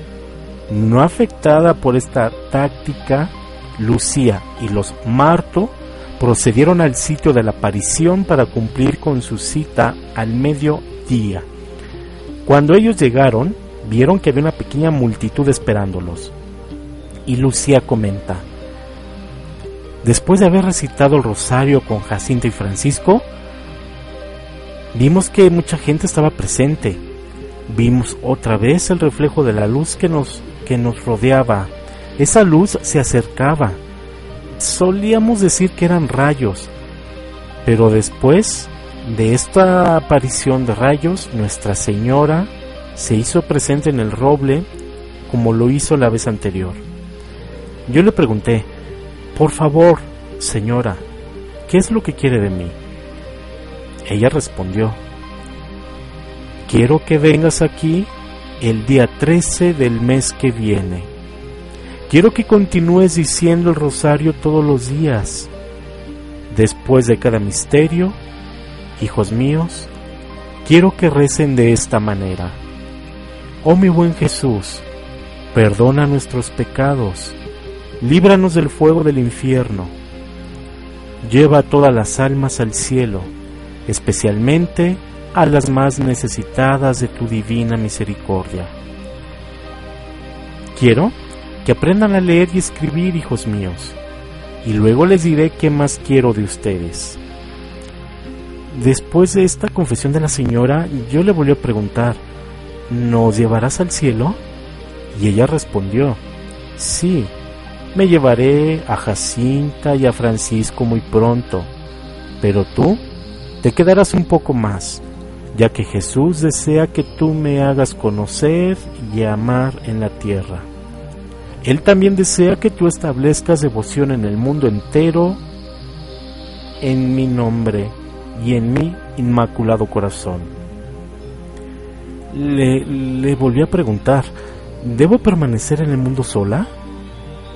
no afectada por esta táctica, Lucía y los Marto procedieron al sitio de la aparición para cumplir con su cita al mediodía. Cuando ellos llegaron, vieron que había una pequeña multitud esperándolos. Y Lucía comenta, después de haber recitado el rosario con Jacinto y Francisco, vimos que mucha gente estaba presente. Vimos otra vez el reflejo de la luz que nos que nos rodeaba. Esa luz se acercaba. solíamos decir que eran rayos, pero después de esta aparición de rayos, Nuestra Señora se hizo presente en el roble como lo hizo la vez anterior. Yo le pregunté, por favor, señora, ¿qué es lo que quiere de mí? Ella respondió, quiero que vengas aquí el día 13 del mes que viene. Quiero que continúes diciendo el rosario todos los días. Después de cada misterio, hijos míos, quiero que recen de esta manera. Oh mi buen Jesús, perdona nuestros pecados, líbranos del fuego del infierno, lleva a todas las almas al cielo, especialmente a las más necesitadas de tu divina misericordia. Quiero que aprendan a leer y escribir, hijos míos, y luego les diré qué más quiero de ustedes. Después de esta confesión de la señora, yo le volví a preguntar, ¿nos llevarás al cielo? Y ella respondió, sí, me llevaré a Jacinta y a Francisco muy pronto, pero tú te quedarás un poco más, ya que Jesús desea que tú me hagas conocer y amar en la tierra. Él también desea que tú establezcas devoción en el mundo entero en mi nombre y en mi inmaculado corazón. Le, volví a preguntar, ¿debo permanecer en el mundo sola?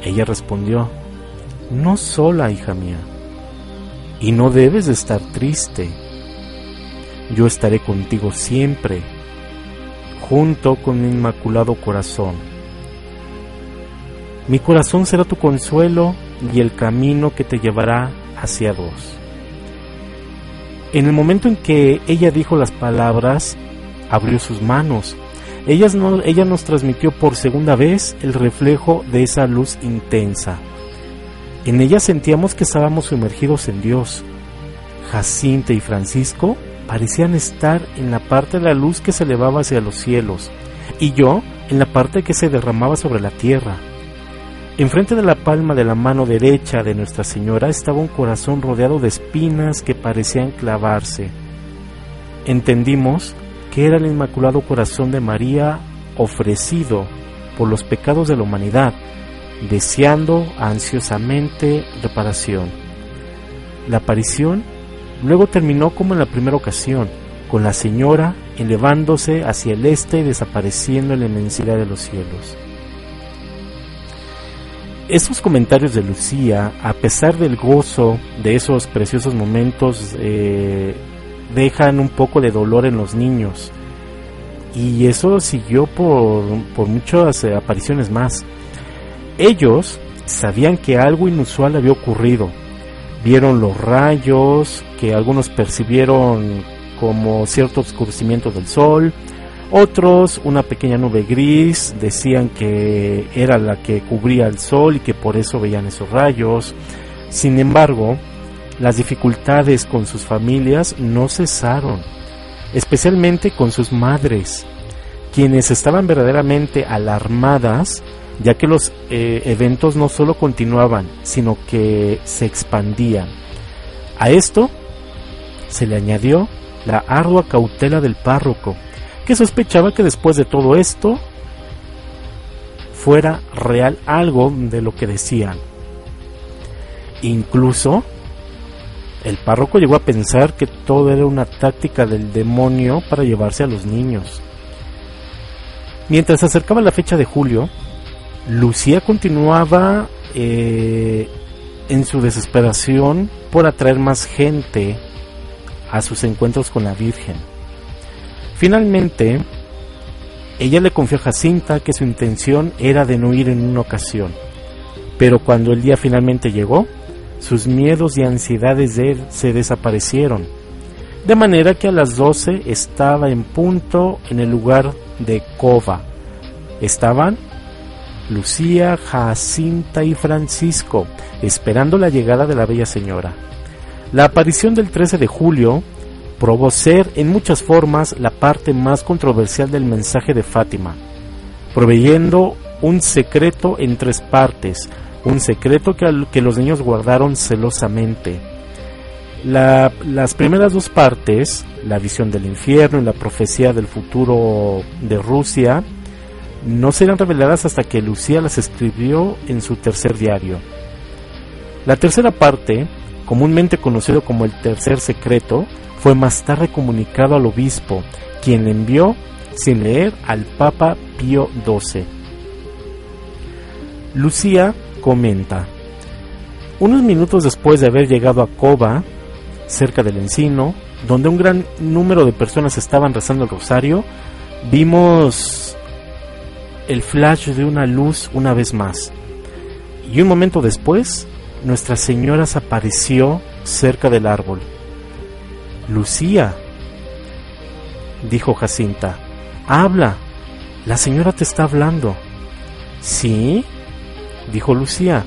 Ella respondió, no sola, hija mía, y no debes de estar triste. Yo estaré contigo siempre, junto con mi inmaculado corazón. Mi corazón será tu consuelo y el camino que te llevará hacia Dios. En el momento en que ella dijo las palabras, abrió sus manos. Ella, ella nos transmitió por segunda vez el reflejo de esa luz intensa. En ella sentíamos que estábamos sumergidos en Dios. Jacinta y Francisco parecían estar en la parte de la luz que se elevaba hacia los cielos, y yo en la parte que se derramaba sobre la tierra. Enfrente de la palma de la mano derecha de Nuestra Señora estaba un corazón rodeado de espinas que parecían clavarse. Entendimos que era el Inmaculado Corazón de María ofrecido por los pecados de la humanidad, deseando ansiosamente reparación. La aparición luego terminó como en la primera ocasión, con la Señora elevándose hacia el este y desapareciendo en la inmensidad de los cielos. Esos comentarios de Lucía, a pesar del gozo de esos preciosos momentos, eh, dejan un poco de dolor en los niños. Y eso siguió por, por muchas eh, apariciones más. Ellos sabían que algo inusual había ocurrido. Vieron los rayos, que algunos percibieron como cierto oscurecimiento del sol, otros, una pequeña nube gris, decían que era la que cubría el sol y que por eso veían esos rayos. Sin embargo, las dificultades con sus familias no cesaron, especialmente con sus madres, quienes estaban verdaderamente alarmadas, ya que los eh, eventos no solo continuaban, sino que se expandían. A esto se le añadió la ardua cautela del párroco, que sospechaba que después de todo esto fuera real algo de lo que decían. Incluso el párroco llegó a pensar que todo era una táctica del demonio para llevarse a los niños. Mientras se acercaba la fecha de julio, Lucía continuaba eh, en su desesperación por atraer más gente a sus encuentros con la Virgen. Finalmente, ella le confió a Jacinta que su intención era de no ir en una ocasión, pero cuando el día finalmente llegó, sus miedos y ansiedades de él se desaparecieron, de manera que a las 12 estaba en punto en el lugar de Cova. Estaban Lucía, Jacinta y Francisco, esperando la llegada de la bella señora. La aparición del 13 de julio probó ser en muchas formas la parte más controversial del mensaje de Fátima, proveyendo un secreto en tres partes, un secreto que, que los niños guardaron celosamente. las primeras dos partes, la visión del infierno y la profecía del futuro de Rusia, no serán reveladas hasta que Lucía las escribió en su tercer diario. La tercera parte, comúnmente conocido como el tercer secreto, fue más tarde comunicado al obispo, quien le envió sin leer al Papa Pío XII. Lucía comenta, unos minutos después de haber llegado a Cova, cerca del encino, donde un gran número de personas estaban rezando el rosario, vimos el flash de una luz una vez más. Y un momento después, Nuestra Señora se apareció cerca del árbol. Lucía, dijo Jacinta, habla, la señora te está hablando. ¿Sí? dijo Lucía.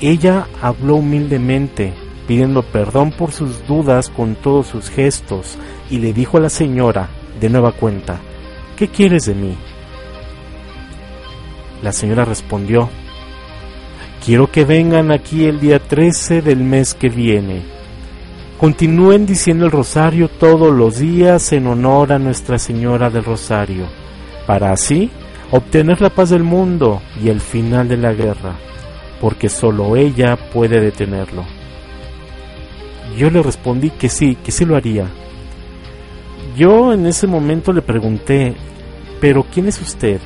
Ella habló humildemente, pidiendo perdón por sus dudas con todos sus gestos, y le dijo a la señora, de nueva cuenta, ¿qué quieres de mí? La señora respondió, quiero que vengan aquí el día 13 del mes que viene. Continúen diciendo el rosario todos los días en honor a Nuestra Señora del Rosario, para así obtener la paz del mundo y el final de la guerra, porque solo ella puede detenerlo. Yo le respondí que sí, que sí lo haría. Yo en ese momento le pregunté, pero ¿quién es usted?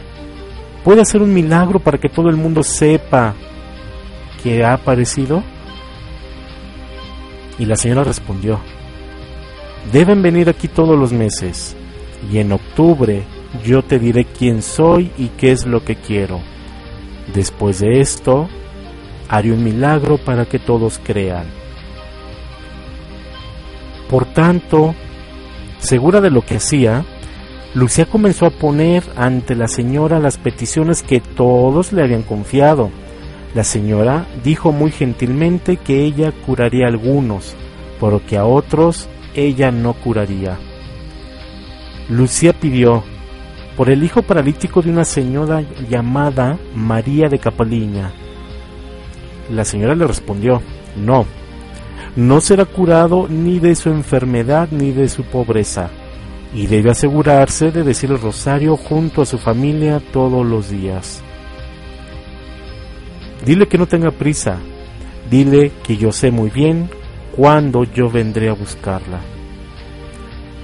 ¿Puede hacer un milagro para que todo el mundo sepa que ha aparecido? Y la señora respondió, deben venir aquí todos los meses, y en octubre yo te diré quién soy y qué es lo que quiero. Después de esto, haré un milagro para que todos crean. Por tanto, segura de lo que hacía, Lucía comenzó a poner ante la señora las peticiones que todos le habían confiado. La señora dijo muy gentilmente que ella curaría a algunos, pero que a otros ella no curaría. Lucía pidió por el hijo paralítico de una señora llamada María de Capaliña. La señora le respondió, no, no será curado ni de su enfermedad ni de su pobreza y debe asegurarse de decir el rosario junto a su familia todos los días. Dile que no tenga prisa, dile que yo sé muy bien cuándo yo vendré a buscarla.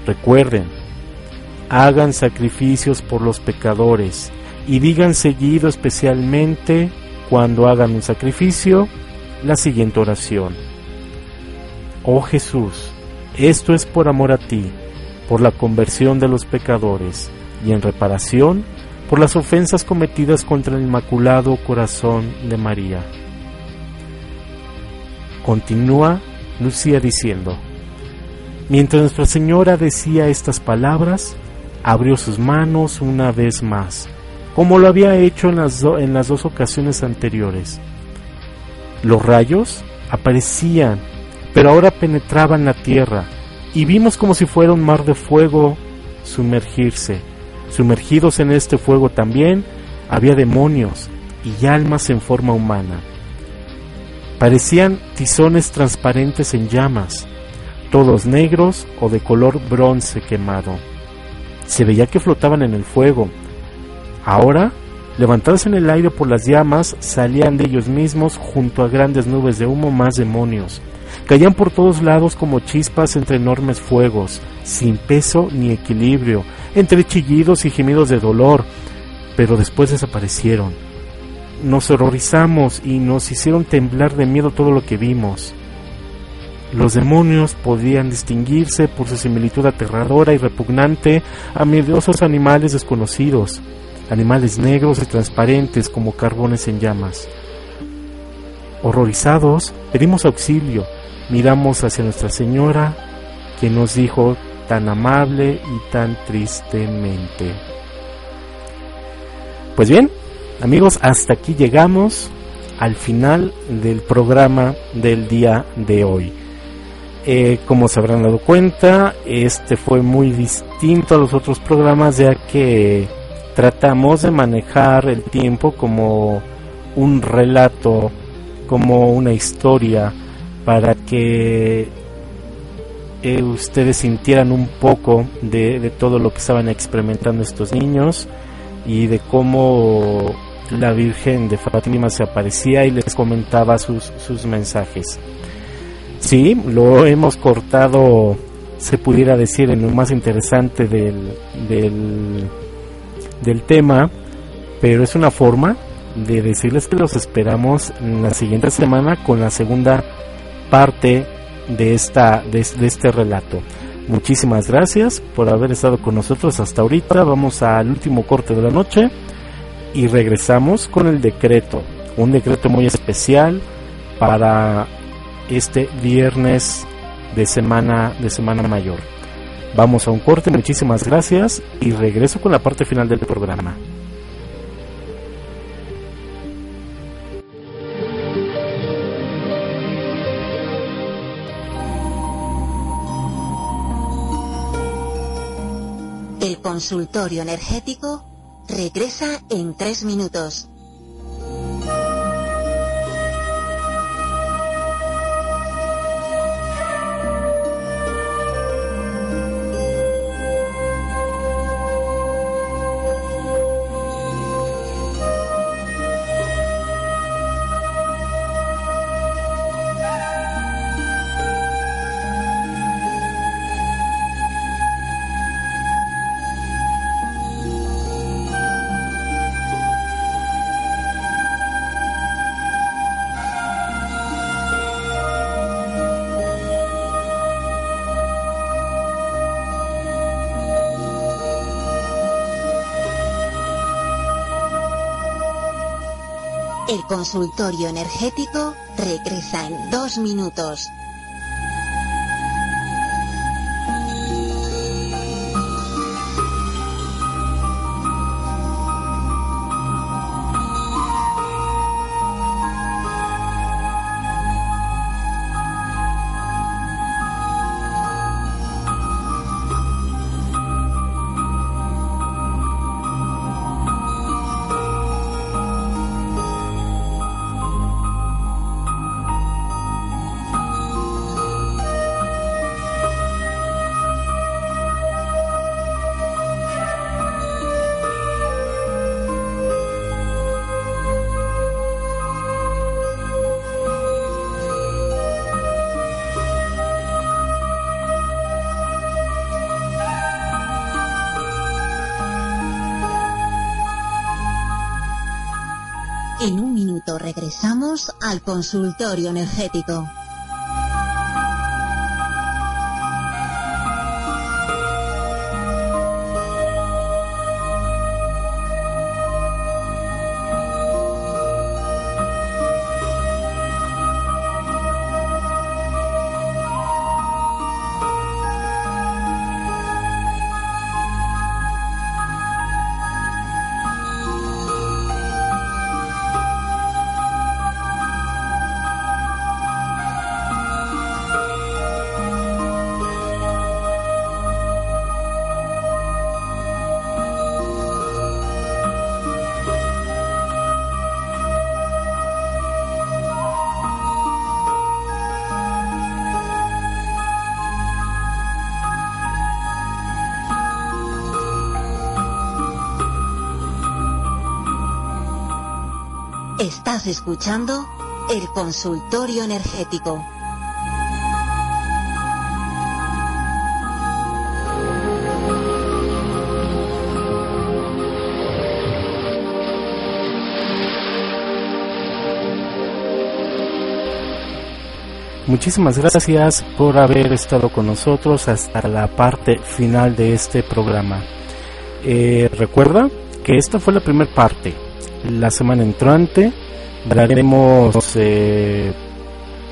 Recuerden, hagan sacrificios por los pecadores y digan seguido especialmente cuando hagan un sacrificio la siguiente oración. Oh Jesús, esto es por amor a ti por la conversión de los pecadores y en reparación por las ofensas cometidas contra el Inmaculado Corazón de María. Continúa Lucía diciendo, mientras Nuestra Señora decía estas palabras, abrió sus manos una vez más, como lo había hecho en las, en las dos ocasiones anteriores. Los rayos aparecían, pero ahora penetraban la tierra, y vimos como si fuera un mar de fuego sumergirse. Sumergidos en este fuego también había demonios y almas en forma humana. Parecían tizones transparentes en llamas, todos negros o de color bronce quemado. Se veía que flotaban en el fuego. Ahora, levantados en el aire por las llamas, salían de ellos mismos junto a grandes nubes de humo más demonios Caían por todos lados como chispas entre enormes fuegos, sin peso ni equilibrio, entre chillidos y gemidos de dolor, pero después desaparecieron. Nos horrorizamos y nos hicieron temblar de miedo todo lo que vimos. Los demonios podían distinguirse por su similitud aterradora y repugnante a miedosos animales desconocidos, animales negros y transparentes como carbones en llamas. Horrorizados, pedimos auxilio, miramos hacia Nuestra Señora, que nos dijo tan amable y tan tristemente. Pues bien, amigos, hasta aquí llegamos al final del programa del día de hoy. Eh, como se habrán dado cuenta, este fue muy distinto a los otros programas ya que tratamos de manejar el tiempo como un relato, como una historia, para que eh, ustedes sintieran un poco de, todo lo que estaban experimentando estos niños y de cómo la Virgen de Fátima se aparecía y les comentaba sus, sus mensajes. Sí, lo hemos cortado, se pudiera decir, en lo más interesante del, del, del tema, pero es una forma de decirles que los esperamos la siguiente semana con la segunda parte de esta de, este relato. Muchísimas gracias por haber estado con nosotros hasta ahorita. Vamos al último corte de la noche y regresamos con el decreto, un decreto muy especial para este viernes de semana de semana mayor. Vamos a un corte, muchísimas gracias y regreso con la parte final del programa. Consultorio energético regresa en tres minutos. Consultorio energético regresa en dos minutos. Regresamos al consultorio energético. Estás escuchando el consultorio energético. Muchísimas gracias por haber estado con nosotros hasta la parte final de este programa. Eh, recuerda que esta fue la primera parte. La semana entrante daremos, eh,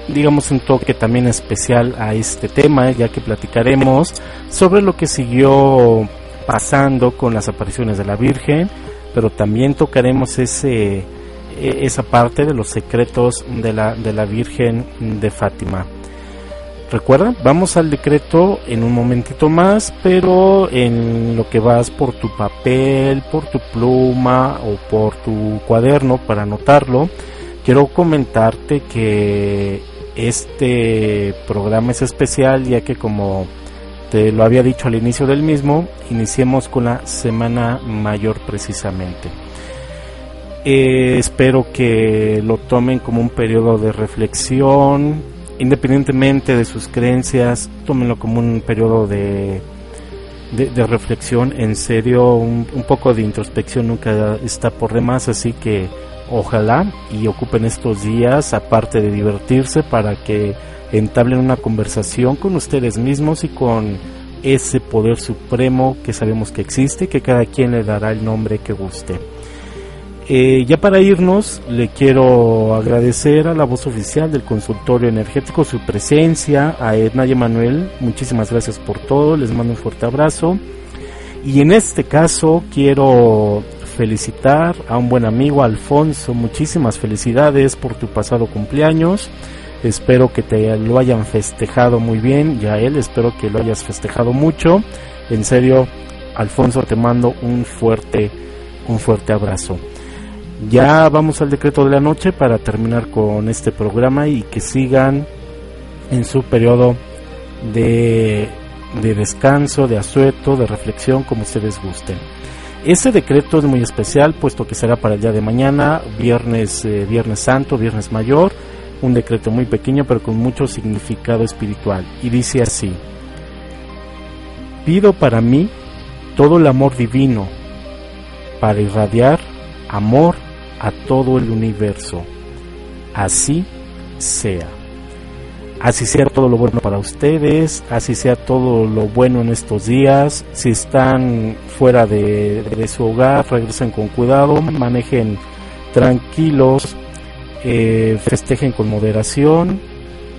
digamos, un toque también especial a este tema, ya que platicaremos sobre lo que siguió pasando con las apariciones de la Virgen, pero también tocaremos ese e, esa parte de los secretos de la, de la Virgen de Fátima. Recuerda, vamos al decreto en un momentito más, pero en lo que vas por tu papel, por tu pluma o por tu cuaderno para anotarlo, quiero comentarte que este programa es especial ya que como te lo había dicho al inicio del mismo, iniciemos con la Semana Mayor precisamente. Eh, espero que lo tomen como un periodo de reflexión, independientemente de sus creencias, tómenlo como un periodo de, de, reflexión, en serio, un, poco de introspección nunca está por demás, así que ojalá y ocupen estos días, aparte de divertirse, para que entablen una conversación con ustedes mismos y con ese poder supremo que sabemos que existe, que cada quien le dará el nombre que guste. Eh, ya para irnos, le quiero agradecer a la voz oficial del consultorio energético su presencia, a Edna y Manuel, muchísimas gracias por todo, les mando un fuerte abrazo. Y en este caso quiero felicitar a un buen amigo, Alfonso, muchísimas felicidades por tu pasado cumpleaños. Espero que te lo hayan festejado muy bien, y a él espero que lo hayas festejado mucho. En serio, Alfonso, te mando un fuerte, un fuerte abrazo. Ya vamos al decreto de la noche para terminar con este programa y que sigan en su periodo de, descanso, de asueto, de reflexión, como ustedes gusten. Este decreto es muy especial, puesto que será para el día de mañana, viernes, eh, viernes santo, viernes mayor, un decreto muy pequeño pero con mucho significado espiritual. Y dice así, pido para mí todo el amor divino para irradiar amor a todo el universo. Así sea. Así sea todo lo bueno para ustedes, así sea todo lo bueno en estos días. Si están fuera de, su hogar, regresen con cuidado, manejen tranquilos, eh, festejen con moderación,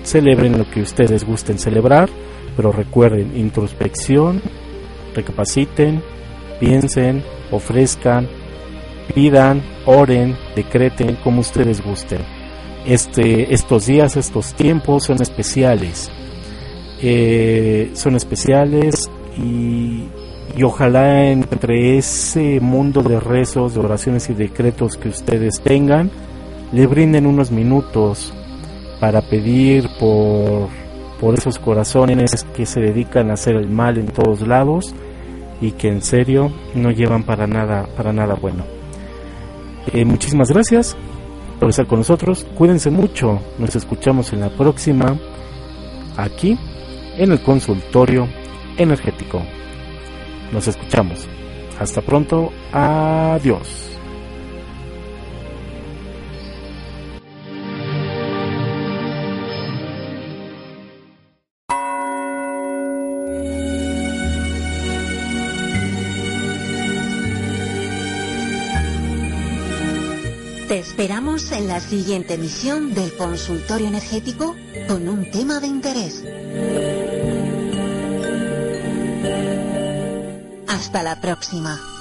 celebren lo que ustedes gusten celebrar, pero recuerden introspección, recapaciten, piensen, ofrezcan, pidan, oren, decreten como ustedes gusten. Este, estos días, estos tiempos son especiales. Eh, son especiales y, y ojalá entre ese mundo de rezos, de oraciones y decretos que ustedes tengan, le brinden unos minutos para pedir por, por esos corazones que se dedican a hacer el mal en todos lados y que en serio no llevan para nada, para nada bueno. Eh, muchísimas gracias por estar con nosotros. Cuídense mucho. Nos escuchamos en la próxima aquí en el consultorio energético. Nos escuchamos. Hasta pronto. Adiós. La siguiente emisión del consultorio energético con un tema de interés. Hasta la próxima.